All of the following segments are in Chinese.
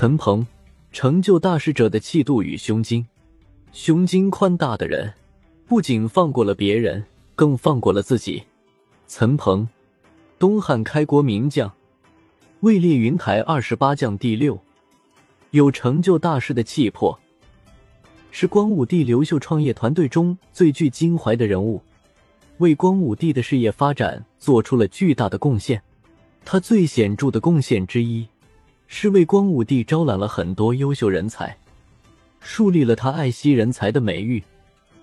岑彭，成就大事者的气度与胸襟。胸襟宽大的人，不仅放过了别人，更放过了自己。岑彭，东汉开国名将，位列云台二十八将第六，有成就大事的气魄，是光武帝刘秀创业团队中最具襟怀的人物，为光武帝的事业发展做出了巨大的贡献。他最显著的贡献之一，是为光武帝招揽了很多优秀人才。树立了他爱惜人才的美誉。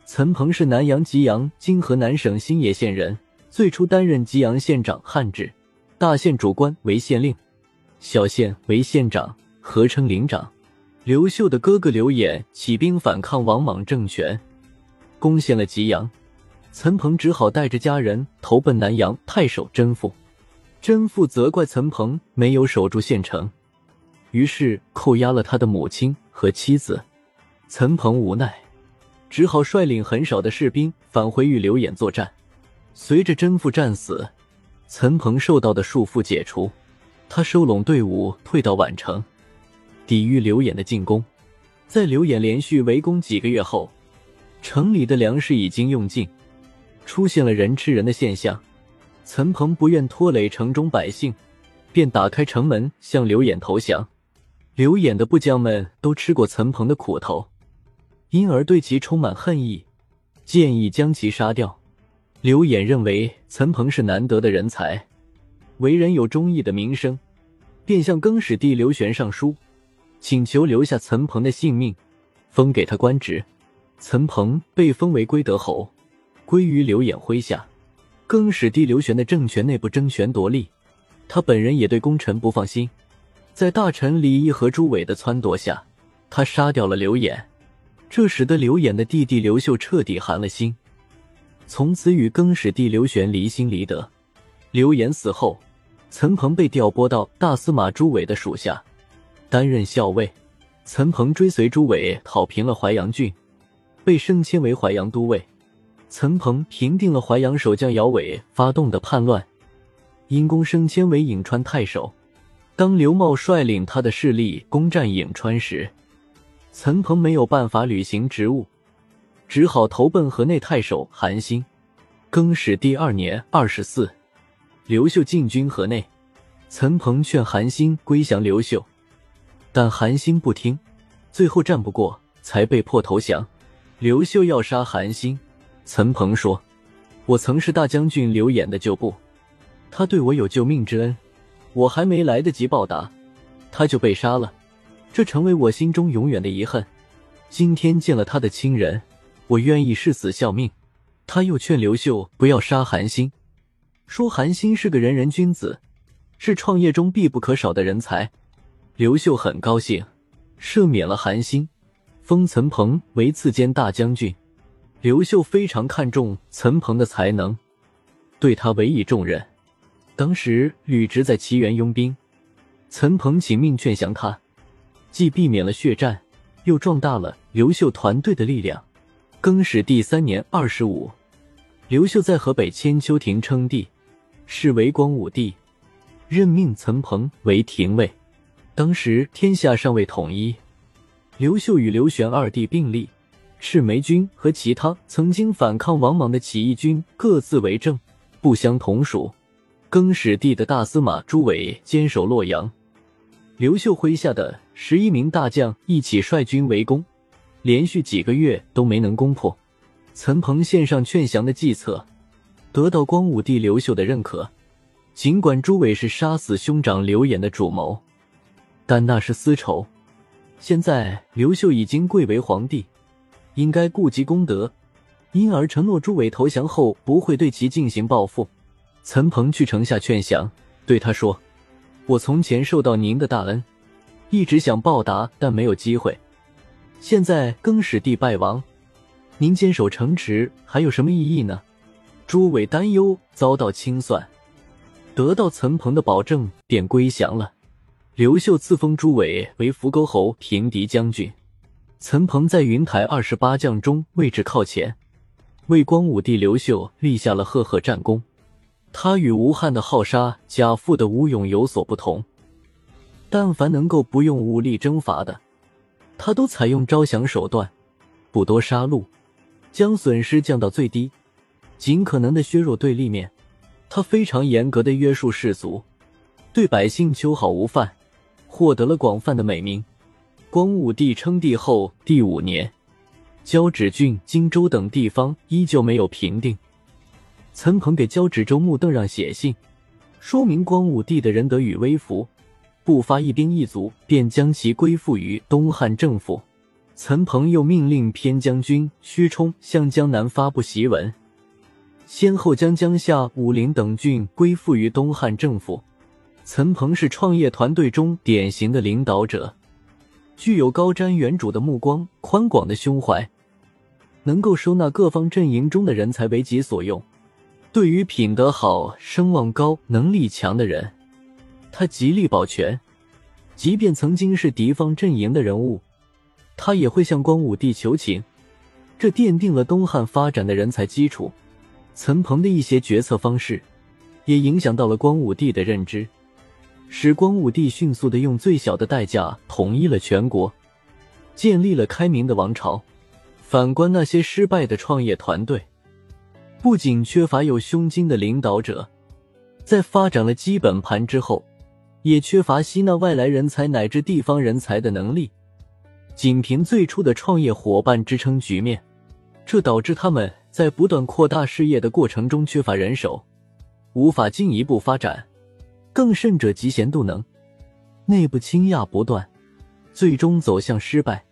岑彭是南阳吉阳（今河南省新野县）人，最初担任吉阳县长，汉制，大县主官为县令，小县为县长，合称领长。刘秀的哥哥刘演起兵反抗王莽政权，攻陷了吉阳，岑彭只好带着家人投奔南阳太守甄父。甄父责怪岑彭没有守住县城，于是扣押了他的母亲和妻子。岑彭无奈，只好率领很少的士兵返回与刘演作战。随着甄父战死，岑彭受到的束缚解除，他收拢队伍退到宛城，抵御刘演的进攻。在刘演连续围攻几个月后，城里的粮食已经用尽，出现了人吃人的现象。岑彭不愿拖累城中百姓，便打开城门向刘演投降。刘演的部将们都吃过岑彭的苦头。因而对其充满恨意，建议将其杀掉。刘演认为岑彭是难得的人才，为人有忠义的名声，便向更始帝刘玄上书，请求留下岑彭的性命，封给他官职。岑彭被封为归德侯，归于刘演麾下。更始帝刘玄的政权内部争权夺利，他本人也对功臣不放心，在大臣李毅和朱伟的撺掇下，他杀掉了刘演。这使得刘演的弟弟刘秀彻底寒了心，从此与更始帝刘玄离心离德。刘演死后，岑彭被调拨到大司马朱伟的属下，担任校尉。岑彭追随朱伟讨平了淮阳郡，被升迁为淮阳都尉。岑彭平定了淮阳守将姚伟发动的叛乱，因功升迁为颍川太守。当刘茂率领他的势力攻占颍川时，岑彭没有办法履行职务，只好投奔河内太守韩兴。更始第二年二十四，刘秀进军河内，岑彭劝韩兴归降刘秀，但韩兴不听，最后战不过，才被迫投降。刘秀要杀韩兴，岑彭说：“我曾是大将军刘演的旧部，他对我有救命之恩，我还没来得及报答，他就被杀了。”这成为我心中永远的遗恨。今天见了他的亲人，我愿意誓死效命。他又劝刘秀不要杀韩信，说韩信是个仁人君子，是创业中必不可少的人才。刘秀很高兴，赦免了韩信，封岑彭为次监大将军。刘秀非常看重岑彭的才能，对他委以重任。当时吕直在齐原拥兵，岑彭请命劝降他。既避免了血战，又壮大了刘秀团队的力量。更始第三年二十五，刘秀在河北千秋亭称帝，是为光武帝，任命岑彭为廷尉。当时天下尚未统一，刘秀与刘玄二帝并立，赤眉军和其他曾经反抗王莽的起义军各自为政，不相同属。更始帝的大司马朱伟坚守洛阳。刘秀麾下的十一名大将一起率军围攻，连续几个月都没能攻破。岑彭献上劝降的计策，得到光武帝刘秀的认可。尽管朱伟是杀死兄长刘演的主谋，但那是私仇。现在刘秀已经贵为皇帝，应该顾及功德，因而承诺朱伟投降后不会对其进行报复。岑彭去城下劝降，对他说。我从前受到您的大恩，一直想报答，但没有机会。现在更始帝败亡，您坚守城池还有什么意义呢？朱伟担忧遭到清算，得到岑彭的保证，便归降了。刘秀赐封朱伟为扶沟侯、平敌将军。岑彭在云台二十八将中位置靠前，为光武帝刘秀立下了赫赫战功。他与吴汉的好杀、贾父的吴勇有所不同。但凡能够不用武力征伐的，他都采用招降手段，不多杀戮，将损失降到最低，尽可能的削弱对立面。他非常严格的约束士卒，对百姓秋毫无犯，获得了广泛的美名。光武帝称帝后第五年，交趾郡、荆州等地方依旧没有平定。岑彭给交趾州牧邓让写信，说明光武帝的仁德与威服，不发一兵一卒便将其归附于东汉政府。岑彭又命令偏将军薛冲向江南发布檄文。先后将江夏、武陵等郡归附于东汉政府。岑彭是创业团队中典型的领导者，具有高瞻远瞩的目光、宽广的胸怀，能够收纳各方阵营中的人才为己所用。对于品德好、声望高、能力强的人，他极力保全。即便曾经是敌方阵营的人物，他也会向光武帝求情。这奠定了东汉发展的人才基础。岑彭的一些决策方式，也影响到了光武帝的认知，使光武帝迅速的用最小的代价统一了全国，建立了开明的王朝。反观那些失败的创业团队，不仅缺乏有胸襟的领导者，在发展了基本盘之后，也缺乏吸纳外来人才乃至地方人才的能力，仅凭最初的创业伙伴支撑局面，这导致他们。在不断扩大事业的过程中，缺乏人手，无法进一步发展，更甚者嫉贤妒能，内部倾轧不断，最终走向失败。